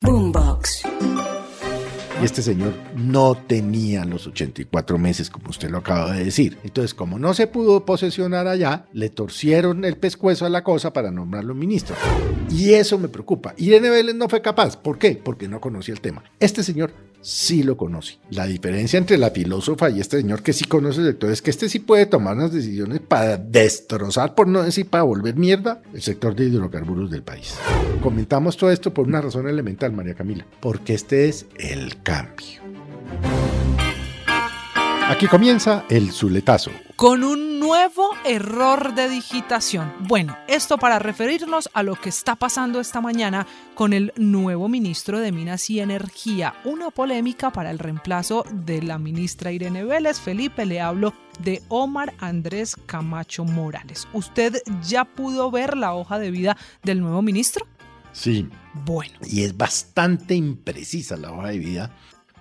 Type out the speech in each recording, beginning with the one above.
Boombox. Y este señor no tenía los 84 meses, como usted lo acaba de decir. Entonces, como no se pudo posesionar allá, le torcieron el pescuezo a la cosa para nombrarlo ministro. Y eso me preocupa. Irene Vélez no fue capaz. ¿Por qué? Porque no conocía el tema. Este señor sí lo conoce. La diferencia entre la filósofa y este señor que sí conoce el sector es que este sí puede tomar unas decisiones para destrozar, por no decir para volver mierda, el sector de hidrocarburos del país. Comentamos todo esto por una razón elemental, María Camila, porque este es el cambio. Aquí comienza el Zuletazo. Con un nuevo error de digitación. Bueno, esto para referirnos a lo que está pasando esta mañana con el nuevo ministro de Minas y Energía. Una polémica para el reemplazo de la ministra Irene Vélez. Felipe, le hablo de Omar Andrés Camacho Morales. ¿Usted ya pudo ver la hoja de vida del nuevo ministro? Sí. Bueno. Y es bastante imprecisa la hoja de vida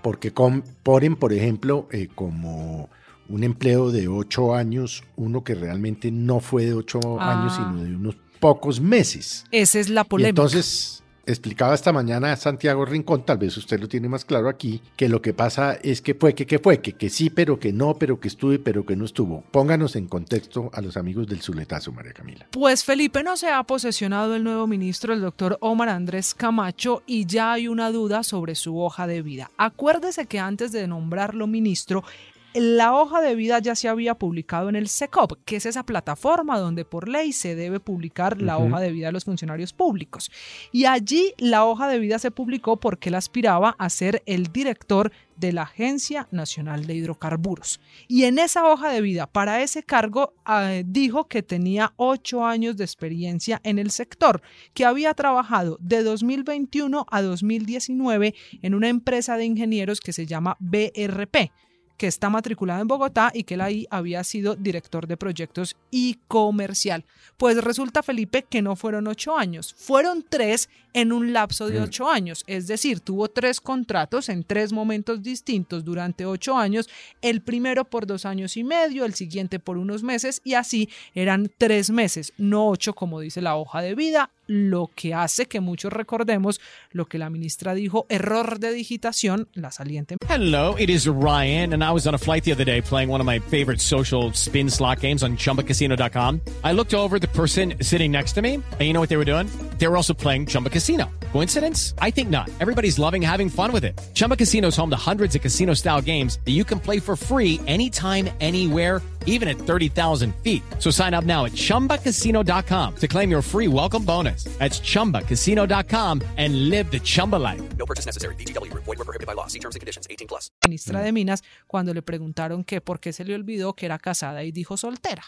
porque ponen, por ejemplo, eh, como un empleo de ocho años, uno que realmente no fue de ocho Ah. años, sino de unos pocos meses. Esa es la Y polémica. entonces, explicaba esta mañana Santiago Rincón, tal vez usted lo tiene más claro aquí, que lo que pasa es que fue, que, que fue, que, que sí, pero que no, pero que estuve, pero que no estuvo. Pónganos en contexto a los amigos del Zuletazo, María Camila. Pues Felipe no se ha posesionado el nuevo ministro, el doctor Omar Andrés Camacho, y ya hay una duda sobre su hoja de vida. Acuérdese que antes de nombrarlo ministro, la hoja de vida ya se había publicado en el SECOP, que es esa plataforma donde por ley se debe publicar la hoja de vida de los funcionarios públicos. Y allí la hoja de vida se publicó porque él aspiraba a ser el director de la Agencia Nacional de Hidrocarburos. Y en esa hoja de vida, para ese cargo, eh, dijo que tenía ocho años de experiencia en el sector, que había trabajado de 2021 a 2019 en una empresa de ingenieros que se llama BRP que está matriculada en Bogotá y que él ahí había sido director de proyectos y comercial. Pues resulta, Felipe, que no fueron ocho años, fueron tres en un lapso de Mm. ocho años. Es decir, tuvo tres contratos en tres momentos distintos durante ocho años, el primero por dos años y medio, el siguiente por unos meses y así eran tres meses, no ocho como dice la hoja de vida, lo que hace que muchos recordemos lo que la ministra dijo, error de digitación, la saliente Hello, it is Ryan, and I was on a flight the other day playing one of my favorite social spin slot games on chumbacasino.com. I looked over the person sitting next to me, and you know what they were doing? They were also playing Chumba Casino. Coincidence? I think not. Everybody's loving having fun with it. Chumba Casino is home to hundreds of casino style games that you can play for free anytime, anywhere even at 30,000 feet. So sign up now at ChumbaCasino.com to claim your free welcome bonus. That's ChumbaCasino.com and live the Chumba life. No purchase necessary. BGW. Void were prohibited by law. See terms and conditions. 18 plus. ministra de Minas cuando le preguntaron que por qué se le olvidó que era casada y dijo soltera.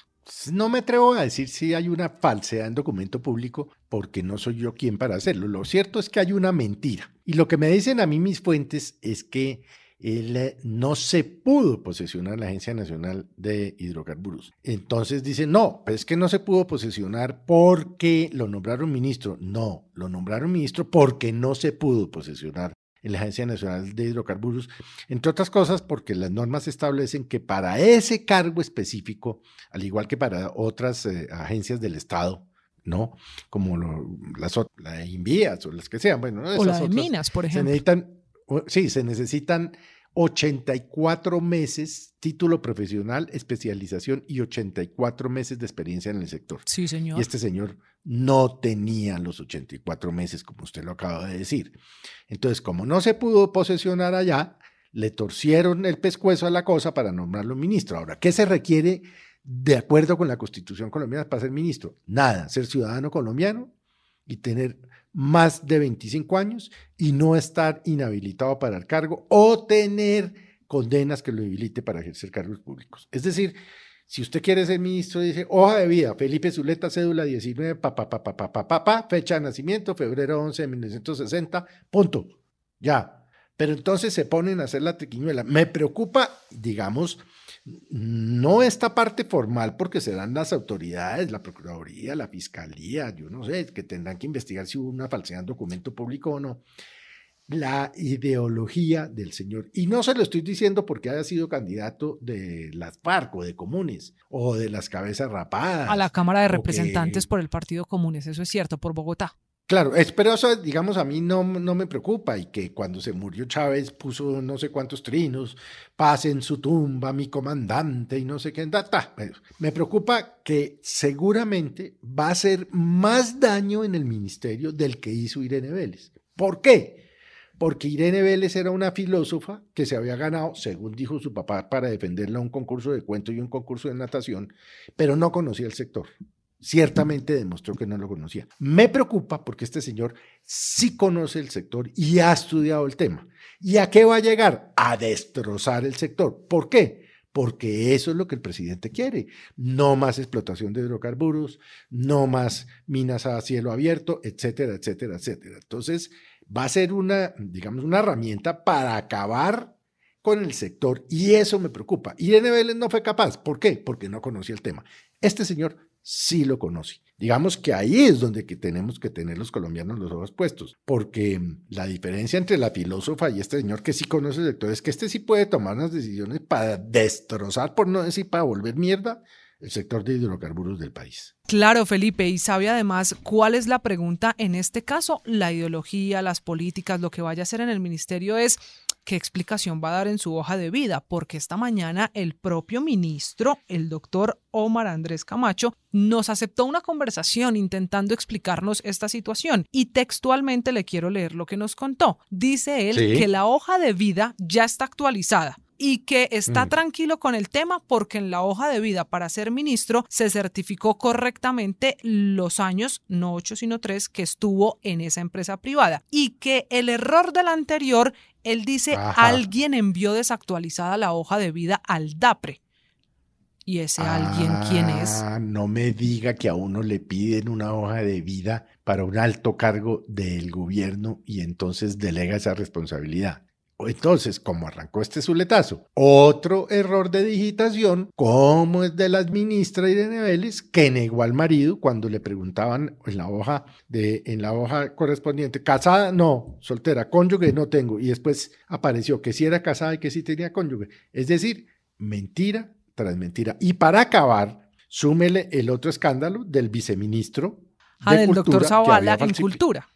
No me atrevo a decir si hay una falsedad en documento público porque no soy yo quien para hacerlo. Lo cierto es que hay una mentira. Y lo que me dicen a mí mis fuentes es que él no se pudo posesionar la Agencia Nacional de Hidrocarburos. Entonces dicen, no, pues es que no se pudo posesionar porque lo nombraron ministro. No, lo nombraron ministro porque no se pudo posesionar en la Agencia Nacional de Hidrocarburos, entre otras cosas porque las normas establecen que para ese cargo específico, al igual que para otras eh, agencias del Estado, ¿no? Como lo- las ot- la Invías o las que sean, bueno, ¿no? O la Esas de otras, Minas, por se ejemplo. necesitan, o- sí, se necesitan 84 meses, título profesional, especialización y 84 meses de experiencia en el sector. Sí, señor. Y este señor no tenía los 84 meses, como usted lo acaba de decir. Entonces, como no se pudo posesionar allá, le torcieron el pescuezo a la cosa para nombrarlo ministro. Ahora, ¿qué se requiere de acuerdo con la constitución colombiana para ser ministro? Nada, ser ciudadano colombiano y tener más de 25 años y no estar inhabilitado para el cargo o tener condenas que lo habilite para ejercer cargos públicos. Es decir, si usted quiere ser ministro, dice hoja de vida, Felipe Zuleta, cédula 19, pa, pa, fecha de nacimiento, febrero 11 de 1960, punto. Ya. Pero entonces se ponen a hacer la triquiñuela. Me preocupa, digamos, no esta parte formal, porque serán las autoridades, la Procuraduría, la Fiscalía, yo no sé, que tendrán que investigar si hubo una falsedad en documento público o no la ideología del señor. Y no se lo estoy diciendo porque haya sido candidato de las FARC o de comunes o de las cabezas rapadas. A la Cámara de Representantes por el Partido Comunes, eso es cierto, por Bogotá. Claro, es, pero eso, digamos, a mí no, no me preocupa y que cuando se murió Chávez puso no sé cuántos trinos, pase en su tumba mi comandante y no sé qué. Da, Me preocupa que seguramente va a hacer más daño en el ministerio del que hizo Irene Vélez. ¿Por qué? porque Irene Vélez era una filósofa que se había ganado, según dijo su papá, para defenderla un concurso de cuento y un concurso de natación, pero no conocía el sector. Ciertamente demostró que no lo conocía. Me preocupa porque este señor sí conoce el sector y ha estudiado el tema. ¿Y a qué va a llegar? A destrozar el sector. ¿Por qué? porque eso es lo que el presidente quiere. No más explotación de hidrocarburos, no más minas a cielo abierto, etcétera, etcétera, etcétera. Entonces, va a ser una, digamos, una herramienta para acabar con el sector y eso me preocupa. Irene Vélez no fue capaz. ¿Por qué? Porque no conocía el tema. Este señor sí lo conoce. Digamos que ahí es donde que tenemos que tener los colombianos los ojos puestos, porque la diferencia entre la filósofa y este señor que sí conoce el sector es que este sí puede tomar unas decisiones para destrozar, por no decir para volver mierda, el sector de hidrocarburos del país. Claro, Felipe, y sabe además cuál es la pregunta en este caso. La ideología, las políticas, lo que vaya a hacer en el ministerio es qué explicación va a dar en su hoja de vida, porque esta mañana el propio ministro, el doctor Omar Andrés Camacho, nos aceptó una conversación intentando explicarnos esta situación y textualmente le quiero leer lo que nos contó. Dice él que la hoja de vida ya está actualizada y que está mm. tranquilo con el tema porque en la hoja de vida para ser ministro se certificó correctamente los años, no ocho sino tres, que estuvo en esa empresa privada y que el error del anterior, él dice, alguien envió desactualizada la hoja de vida al DAPRE. ¿Y ese alguien quién es? Ah, no me diga que a uno le piden una hoja de vida para un alto cargo del gobierno y entonces delega esa responsabilidad. Entonces, como arrancó este zuletazo, otro error de digitación, como es de la ministra Irene Vélez, que negó al marido cuando le preguntaban en la hoja de, en la hoja correspondiente, casada, no, soltera, cónyuge no tengo, y después apareció que sí era casada y que sí tenía cónyuge. Es decir, mentira tras mentira. Y para acabar, súmele el otro escándalo del viceministro. Ah, del doctor Zavala en cultura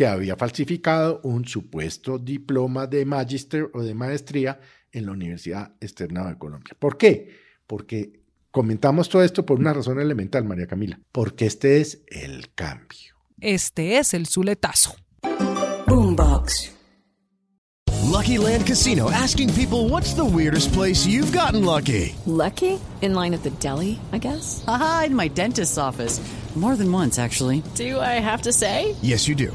que había falsificado un supuesto diploma de magister o de maestría en la Universidad Externa de Colombia. ¿Por qué? Porque comentamos todo esto por una razón elemental, María Camila, porque este es el cambio. Este es el zuletazo. Boombox. Lucky Land Casino asking people what's the weirdest place you've gotten lucky? Lucky? In line at the deli, I guess. Aha, in my dentist's office. More than once, actually. Do I have to say? Yes, you do.